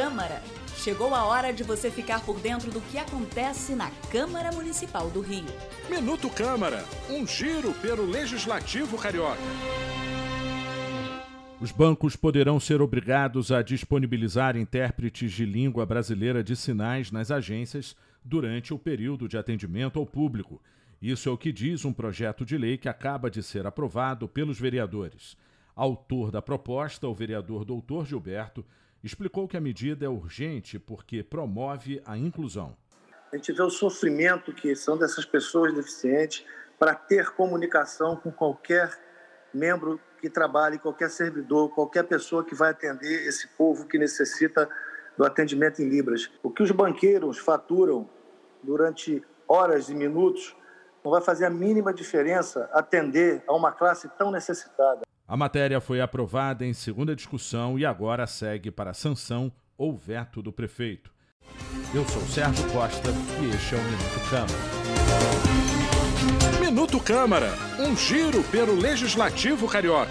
Câmara. Chegou a hora de você ficar por dentro do que acontece na Câmara Municipal do Rio. Minuto Câmara, um giro pelo Legislativo Carioca. Os bancos poderão ser obrigados a disponibilizar intérpretes de língua brasileira de sinais nas agências durante o período de atendimento ao público. Isso é o que diz um projeto de lei que acaba de ser aprovado pelos vereadores. Autor da proposta, o vereador Doutor Gilberto, explicou que a medida é urgente porque promove a inclusão. A gente vê o sofrimento que são dessas pessoas deficientes para ter comunicação com qualquer membro que trabalhe, qualquer servidor, qualquer pessoa que vai atender esse povo que necessita do atendimento em Libras. O que os banqueiros faturam durante horas e minutos não vai fazer a mínima diferença atender a uma classe tão necessitada. A matéria foi aprovada em segunda discussão e agora segue para sanção ou veto do prefeito. Eu sou Sérgio Costa e este é o Minuto Câmara. Minuto Câmara, um giro pelo Legislativo Carioca.